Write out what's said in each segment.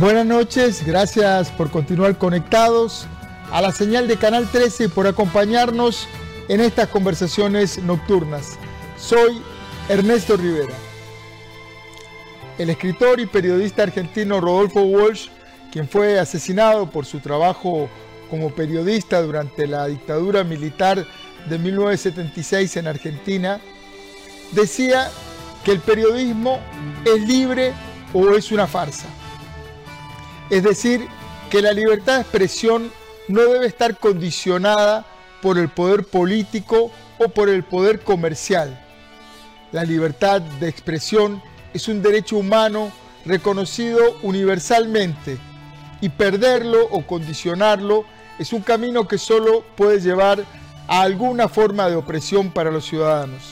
Buenas noches, gracias por continuar conectados a la señal de Canal 13 y por acompañarnos en estas conversaciones nocturnas. Soy Ernesto Rivera. El escritor y periodista argentino Rodolfo Walsh, quien fue asesinado por su trabajo como periodista durante la dictadura militar de 1976 en Argentina, decía que el periodismo es libre o es una farsa. Es decir, que la libertad de expresión no debe estar condicionada por el poder político o por el poder comercial. La libertad de expresión es un derecho humano reconocido universalmente y perderlo o condicionarlo es un camino que solo puede llevar a alguna forma de opresión para los ciudadanos.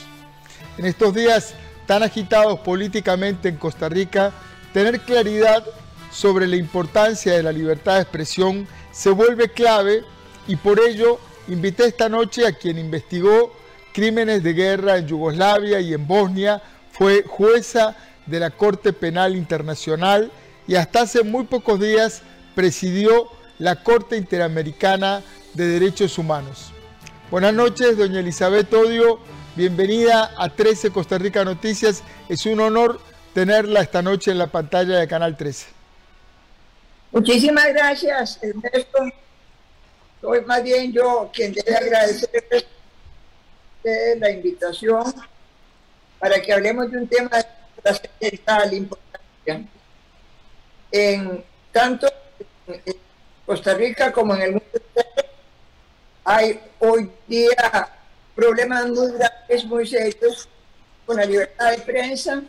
En estos días tan agitados políticamente en Costa Rica, tener claridad sobre la importancia de la libertad de expresión se vuelve clave y por ello invité esta noche a quien investigó crímenes de guerra en Yugoslavia y en Bosnia, fue jueza de la Corte Penal Internacional y hasta hace muy pocos días presidió la Corte Interamericana de Derechos Humanos. Buenas noches, doña Elizabeth Odio, bienvenida a 13 Costa Rica Noticias. Es un honor tenerla esta noche en la pantalla de Canal 13. Muchísimas gracias, Ernesto. Soy más bien yo quien debe agradecer la invitación para que hablemos de un tema de tal importancia. En tanto en Costa Rica como en el mundo hay hoy día problemas muy graves, muy serios con la libertad de prensa,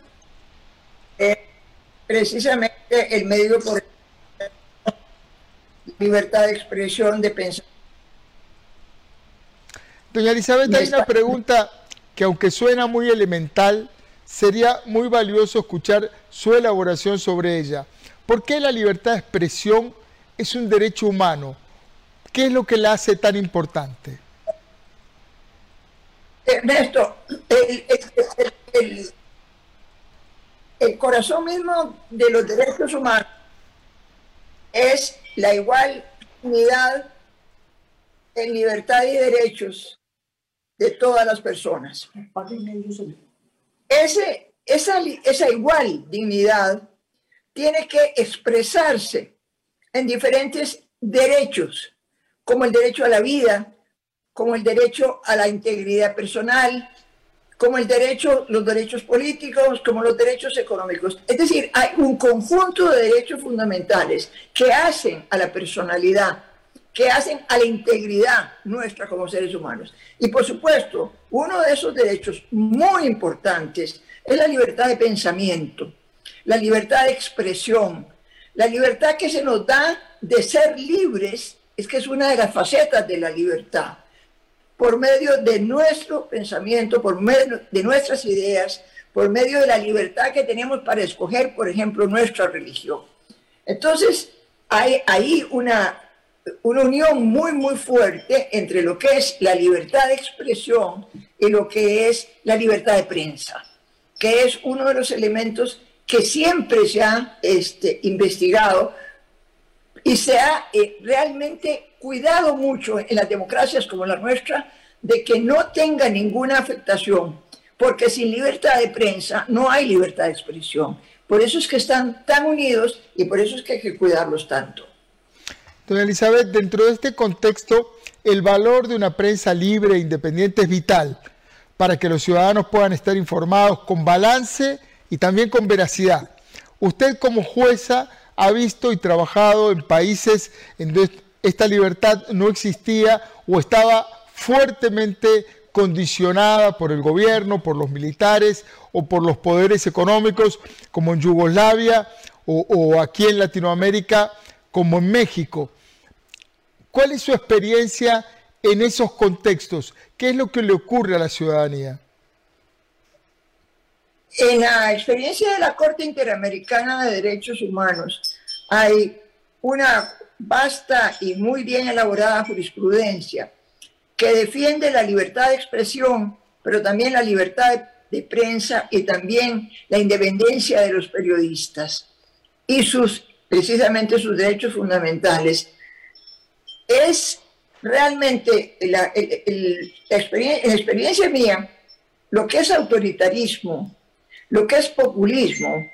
eh, precisamente el medio por libertad de expresión, de pensar. Doña Elizabeth, hay una pregunta que aunque suena muy elemental, sería muy valioso escuchar su elaboración sobre ella. ¿Por qué la libertad de expresión es un derecho humano? ¿Qué es lo que la hace tan importante? Ernesto, el, el, el corazón mismo de los derechos humanos es la igual unidad en libertad y derechos de todas las personas. Esa igual dignidad tiene que expresarse en diferentes derechos, como el derecho a la vida, como el derecho a la integridad personal, como el derecho, los derechos políticos, como los derechos económicos. Es decir, hay un conjunto de derechos fundamentales que hacen a la personalidad, que hacen a la integridad nuestra como seres humanos. Y por supuesto, uno de esos derechos muy importantes es la libertad de pensamiento, la libertad de expresión, la libertad que se nos da de ser libres, es que es una de las facetas de la libertad por medio de nuestro pensamiento, por medio de nuestras ideas, por medio de la libertad que tenemos para escoger, por ejemplo, nuestra religión. Entonces, hay ahí una, una unión muy, muy fuerte entre lo que es la libertad de expresión y lo que es la libertad de prensa, que es uno de los elementos que siempre se ha este, investigado y se ha eh, realmente cuidado mucho en las democracias como la nuestra de que no tenga ninguna afectación, porque sin libertad de prensa no hay libertad de expresión. Por eso es que están tan unidos y por eso es que hay que cuidarlos tanto. Doña Elizabeth, dentro de este contexto, el valor de una prensa libre e independiente es vital para que los ciudadanos puedan estar informados con balance y también con veracidad. Usted como jueza ha visto y trabajado en países en donde esta libertad no existía o estaba fuertemente condicionada por el gobierno, por los militares o por los poderes económicos, como en Yugoslavia o, aquí en Latinoamérica, como en México. ¿Cuál es su experiencia en esos contextos? ¿Qué es lo que le ocurre a la ciudadanía? En la experiencia de la Corte Interamericana de Derechos Humanos hay una vasta y muy bien elaborada jurisprudencia que defiende la libertad de expresión, pero también la libertad de prensa y también la independencia de los periodistas y sus precisamente sus derechos fundamentales, es realmente la, experiencia, mía, lo que es autoritarismo, lo que es populismo,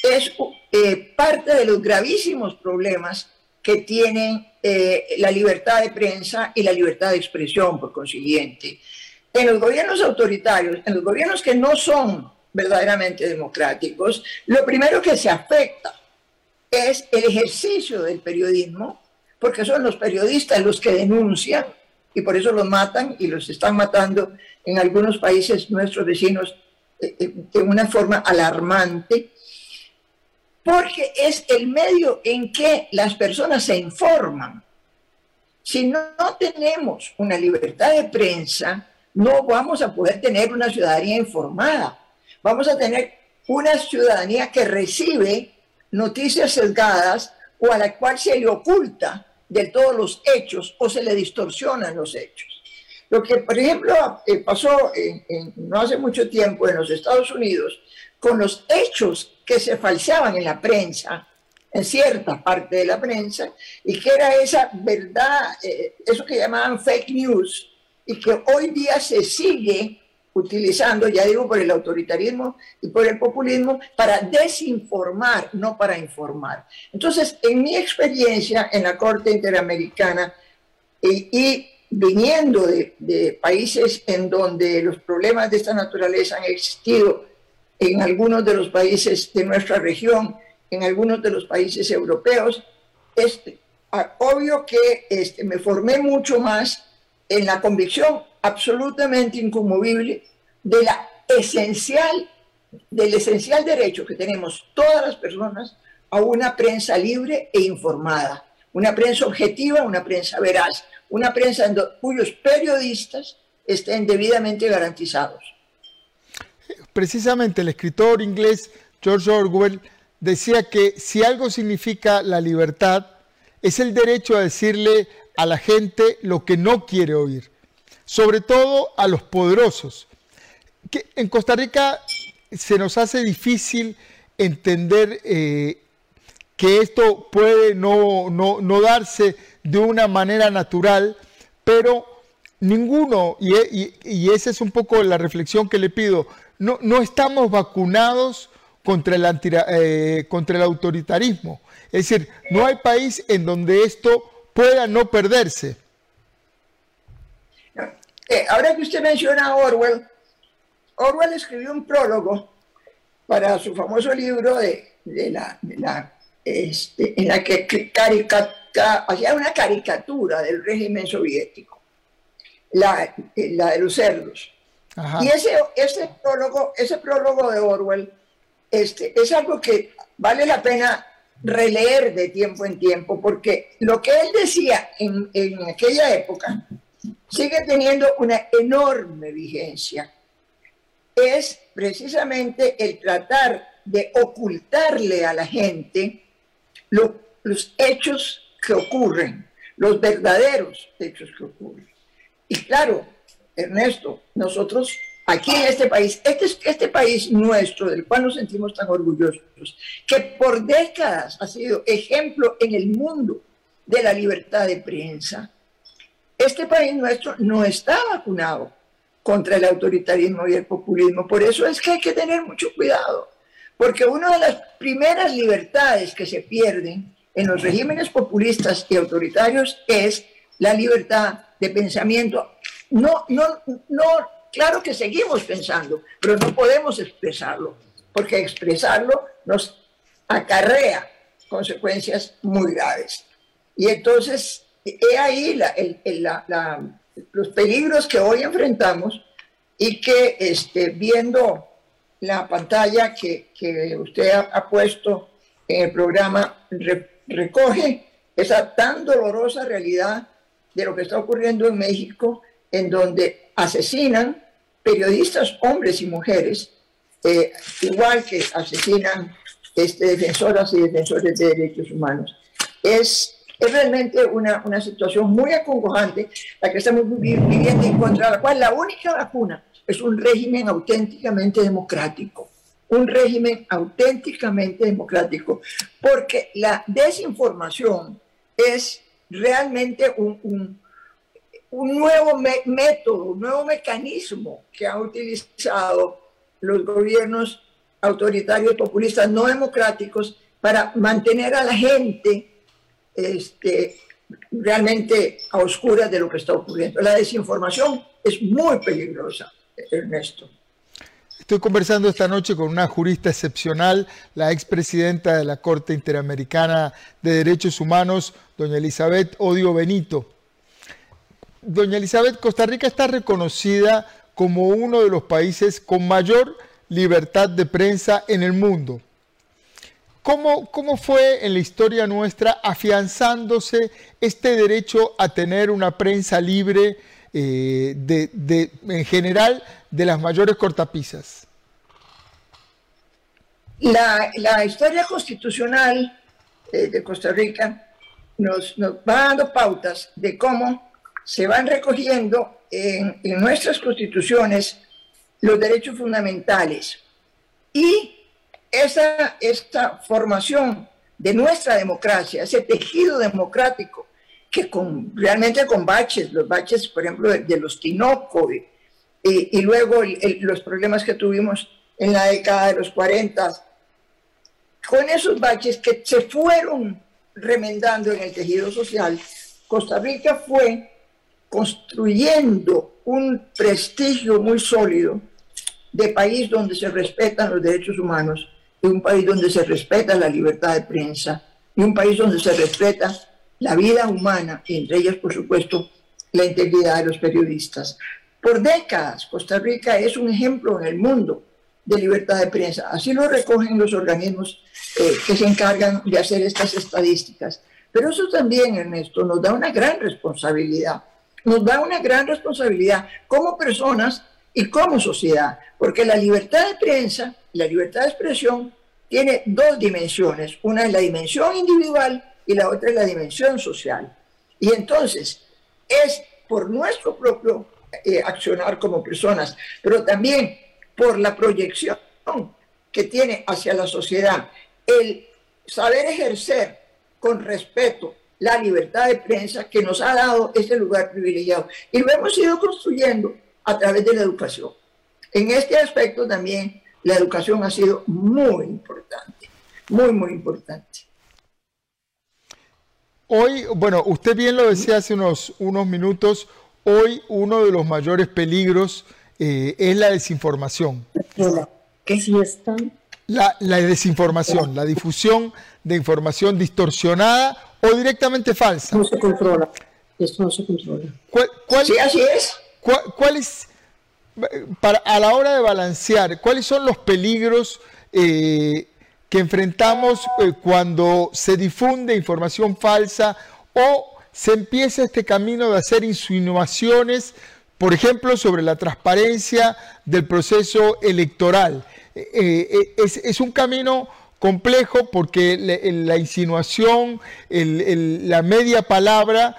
es eh, parte de los gravísimos problemas que tienen eh, la libertad de prensa y la libertad de expresión, por consiguiente. En los gobiernos autoritarios, en los gobiernos que no son verdaderamente democráticos, lo primero que se afecta es el ejercicio del periodismo, porque son los periodistas los que denuncian y por eso los matan y los están matando en algunos países nuestros vecinos de una forma alarmante, porque es el medio en que las personas se informan. Si no tenemos una libertad de prensa, no vamos a poder tener una ciudadanía informada. Vamos a tener una ciudadanía que recibe noticias sesgadas o a la cual se le oculta de todos los hechos o se le distorsionan los hechos. Lo que, por ejemplo, eh, pasó no hace mucho tiempo en los Estados Unidos con los hechos que se falseaban en la prensa, en cierta parte de la prensa, y que era esa verdad, eh, eso que llamaban fake news, y que hoy día se sigue utilizando, ya digo, por el autoritarismo y por el populismo, para desinformar, no para informar. Entonces, en mi experiencia en la Corte Interamericana y, viniendo de, países en donde los problemas de esta naturaleza han existido, en algunos de los países de nuestra región, en algunos de los países europeos, es obvio que este, me formé mucho más en la convicción absolutamente inconmovible de la esencial, del esencial derecho que tenemos todas las personas a una prensa libre e informada, una prensa objetiva, una prensa veraz, una prensa cuyos periodistas estén debidamente garantizados. Precisamente el escritor inglés George Orwell decía que si algo significa la libertad, es el derecho a decirle a la gente lo que no quiere oír sobre todo a los poderosos. Que en Costa Rica se nos hace difícil entender eh, que esto puede no, darse de una manera natural, pero ninguno, y, esa es un poco la reflexión que le pido, no, no estamos vacunados contra el, eh, contra el autoritarismo. Es decir, no hay país en donde esto pueda no perderse. Eh, ahora que usted menciona a Orwell, Orwell escribió un prólogo para su famoso libro de, la, este, en la que hacía una caricatura del régimen soviético, la, de los cerdos. Y ese, ese, prólogo, ese prólogo de Orwell este, es algo que vale la pena releer de tiempo en tiempo, porque lo que él decía en, en aquella época sigue teniendo una enorme vigencia. Es precisamente el tratar de ocultarle a la gente los hechos que ocurren, los verdaderos hechos que ocurren. Y claro, Ernesto, nosotros aquí en este país, este, este país nuestro, del cual nos sentimos tan orgullosos, que por décadas ha sido ejemplo en el mundo de la libertad de prensa, este país nuestro no está vacunado contra el autoritarismo y el populismo. Por eso es que hay que tener mucho cuidado, porque una de las primeras libertades que se pierden en los regímenes populistas y autoritarios es la libertad de pensamiento. No, no, no, claro que seguimos pensando, pero no podemos expresarlo, porque expresarlo nos acarrea consecuencias muy graves. Y entonces he ahí los peligros que hoy enfrentamos y que este, viendo la pantalla que, usted ha, puesto en el programa recoge esa tan dolorosa realidad de lo que está ocurriendo en México, en donde asesinan periodistas, hombres y mujeres, eh, igual que asesinan este, defensoras y defensores de derechos humanos. Es es realmente una, una situación muy acongojante la que estamos viviendo y contra la cual la única vacuna es un régimen auténticamente democrático. un régimen auténticamente democrático, porque la desinformación es realmente un, un, nuevo método, un nuevo mecanismo que han utilizado los gobiernos autoritarios, populistas, no democráticos, para mantener a la gente este, realmente a oscuras de lo que está ocurriendo. La desinformación es muy peligrosa, Ernesto. Estoy conversando esta noche con una jurista excepcional, la expresidenta de la Corte Interamericana de Derechos Humanos, doña Elizabeth Odio Benito. Doña Elizabeth, Costa Rica está reconocida como uno de los países con mayor libertad de prensa en el mundo. ¿Cómo, ¿Cómo, fue en la historia nuestra afianzándose este derecho a tener una prensa libre eh, de, en general de las mayores cortapisas? La, la historia constitucional eh, de Costa Rica nos, nos, va dando pautas de cómo se van recogiendo en, en nuestras constituciones los derechos fundamentales. Y esa, esta formación de nuestra democracia, ese tejido democrático, que con, realmente con baches, los baches, por ejemplo, de, los Tinoco, y, luego los problemas que tuvimos en la década de los 40, con esos baches que se fueron remendando en el tejido social, Costa Rica fue construyendo un prestigio muy sólido de país donde se respetan los derechos humanos, de un país donde se respeta la libertad de prensa, y un país donde se respeta la vida humana, entre ellas, por supuesto, la integridad de los periodistas. Por décadas, Costa Rica es un ejemplo en el mundo de libertad de prensa. Así lo recogen los organismos eh, que se encargan de hacer estas estadísticas. Pero eso también, Ernesto, nos da una gran responsabilidad. Nos da una gran responsabilidad como personas y como sociedad, porque la libertad de prensa, la libertad de expresión, tiene dos dimensiones. Una es la dimensión individual y la otra es la dimensión social. Y entonces es por nuestro propio eh, accionar como personas, pero también por la proyección que tiene hacia la sociedad, el saber ejercer con respeto la libertad de prensa que nos ha dado ese lugar privilegiado. Y lo hemos ido construyendo a través de la educación. En este aspecto también la educación ha sido muy importante, muy, muy importante. Hoy, bueno, usted bien lo decía hace unos, unos minutos, hoy uno de los mayores peligros eh, es la desinformación. ¿Qué sí está? La, la, desinformación, la difusión de información distorsionada o directamente falsa. No se controla, esto no se controla. sí, así es. ¿Cuál, es, para, a la hora de balancear, cuáles son los peligros eh, que enfrentamos eh, cuando se difunde información falsa o se empieza este camino de hacer insinuaciones, por ejemplo, sobre la transparencia del proceso electoral. Eh, eh, es, un camino complejo porque la, insinuación, la media palabra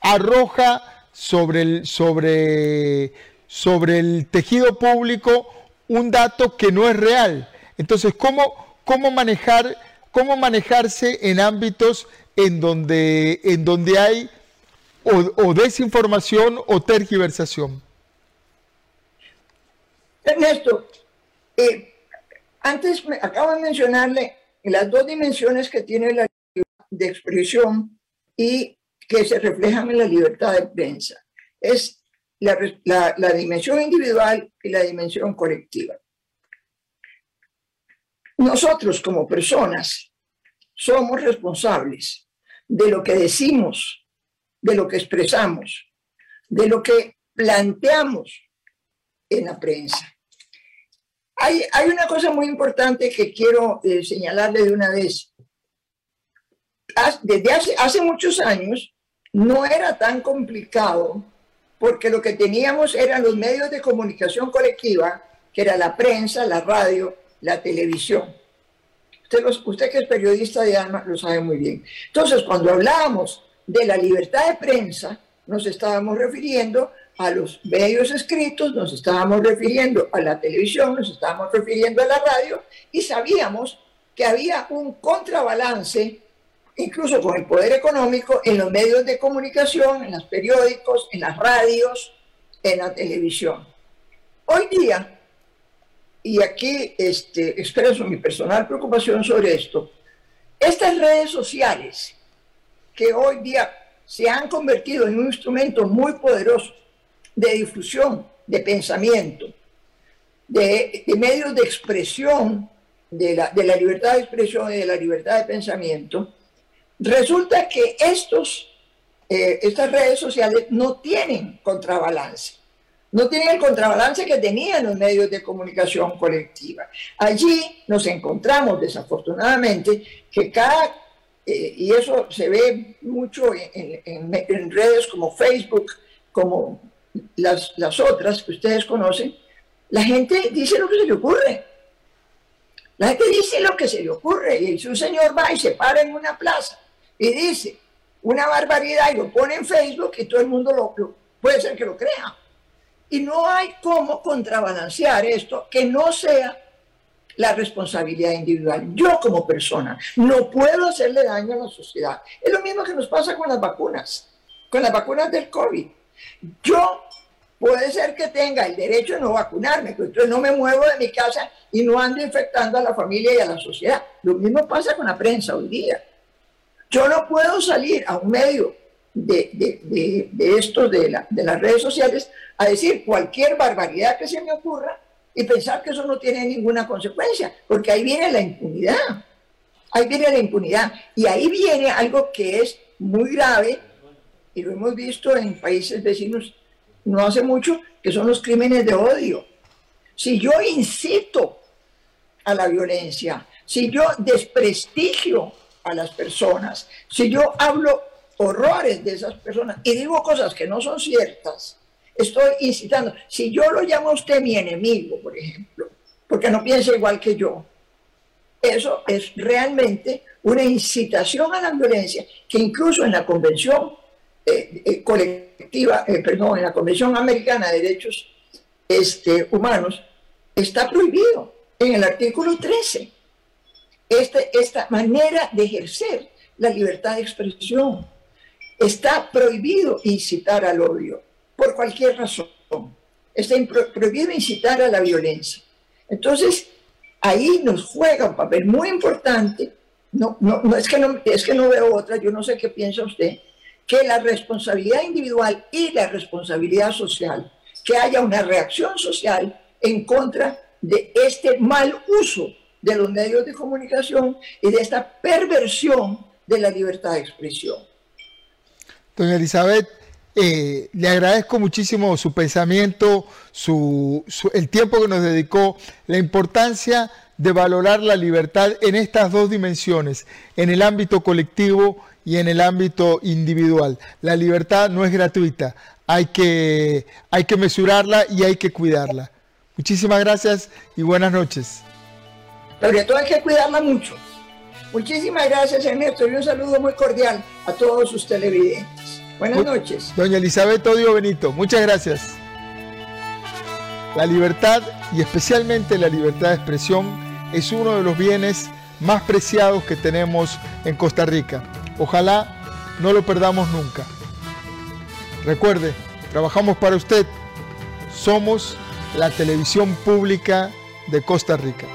arroja sobre el, sobre, sobre el tejido público un dato que no es real. Entonces, ¿cómo, cómo, manejar, cómo manejarse en ámbitos en donde, en donde hay o, desinformación o tergiversación? Ernesto, eh, antes acabo de mencionarle las dos dimensiones que tiene la libertad de expresión y que se reflejan en la libertad de prensa. Es la dimensión individual y la dimensión colectiva. Nosotros como personas somos responsables de lo que decimos, de lo que expresamos, de lo que planteamos en la prensa. Hay, hay una cosa muy importante que quiero eh, señalarle de una vez. Desde hace, hace muchos años no era tan complicado porque lo que teníamos eran los medios de comunicación colectiva, que era la prensa, la radio, la televisión. Usted, usted que es periodista de alma lo sabe muy bien. Entonces, cuando hablábamos de la libertad de prensa, nos estábamos refiriendo a los medios escritos, nos estábamos refiriendo a la televisión, nos estábamos refiriendo a la radio y sabíamos que había un contrabalance, incluso con el poder económico, en los medios de comunicación, en los periódicos, en las radios, en la televisión. Hoy día, y aquí este, expreso mi personal preocupación sobre esto, estas redes sociales que hoy día se han convertido en un instrumento muy poderoso de difusión, de pensamiento, de, medios de expresión de la, libertad de expresión y de la libertad de pensamiento, resulta que estos, eh, estas redes sociales no tienen contrabalance. No tienen el contrabalance que tenían los medios de comunicación colectiva. Allí nos encontramos, desafortunadamente, que cada, eh, y eso se ve mucho en, redes como Facebook, como las, las otras que ustedes conocen, la gente dice lo que se le ocurre. La gente dice lo que se le ocurre y si un señor va y se para en una plaza y dice una barbaridad y lo pone en Facebook y todo el mundo lo, puede ser que lo crea. Y no hay cómo contrabalancear esto que no sea la responsabilidad individual. Yo como persona no puedo hacerle daño a la sociedad. Es lo mismo que nos pasa con las vacunas, con las vacunas del COVID. Yo puede ser que tenga el derecho de no vacunarme, pero entonces no me muevo de mi casa y no ando infectando a la familia y a la sociedad. Lo mismo pasa con la prensa hoy día. Yo no puedo salir a un medio de, de, de, esto, de, la, de las redes sociales, a decir cualquier barbaridad que se me ocurra y pensar que eso no tiene ninguna consecuencia, porque ahí viene la impunidad. Ahí viene la impunidad. Y ahí viene algo que es muy grave, y lo hemos visto en países vecinos no hace mucho, que son los crímenes de odio. Si yo incito a la violencia, si yo desprestigio a las personas, si yo hablo horrores de esas personas y digo cosas que no son ciertas, estoy incitando. Si yo lo llamo a usted mi enemigo, por ejemplo, porque no piensa igual que yo, eso es realmente una incitación a la violencia que incluso en la Convención eh, eh, colectiva, eh, perdón, en la Convención Americana de Derechos este, Humanos, está prohibido en el artículo 13 este, esta manera de ejercer la libertad de expresión. Está prohibido incitar al odio por cualquier razón. Está prohibido incitar a la violencia. Entonces, ahí nos juega un papel muy importante. No, no, no, es, que no es que no veo otra, yo no sé qué piensa usted, que la responsabilidad individual y la responsabilidad social, que haya una reacción social en contra de este mal uso de los medios de comunicación y de esta perversión de la libertad de expresión. Doña Elizabeth, eh, le agradezco muchísimo su pensamiento, el tiempo que nos dedicó, la importancia de valorar la libertad en estas dos dimensiones, en el ámbito colectivo y en el ámbito individual. La libertad no es gratuita, hay que, hay que mesurarla y hay que cuidarla. Muchísimas gracias y buenas noches. Todo hay que cuidarla mucho. Muchísimas gracias, Ernesto, y un saludo muy cordial a todos sus televidentes. Buenas noches. Doña Elizabeth Odio Benito, muchas gracias. La libertad y especialmente la libertad de expresión es uno de los bienes más preciados que tenemos en Costa Rica. Ojalá no lo perdamos nunca. Recuerde, trabajamos para usted. Somos la televisión pública de Costa Rica.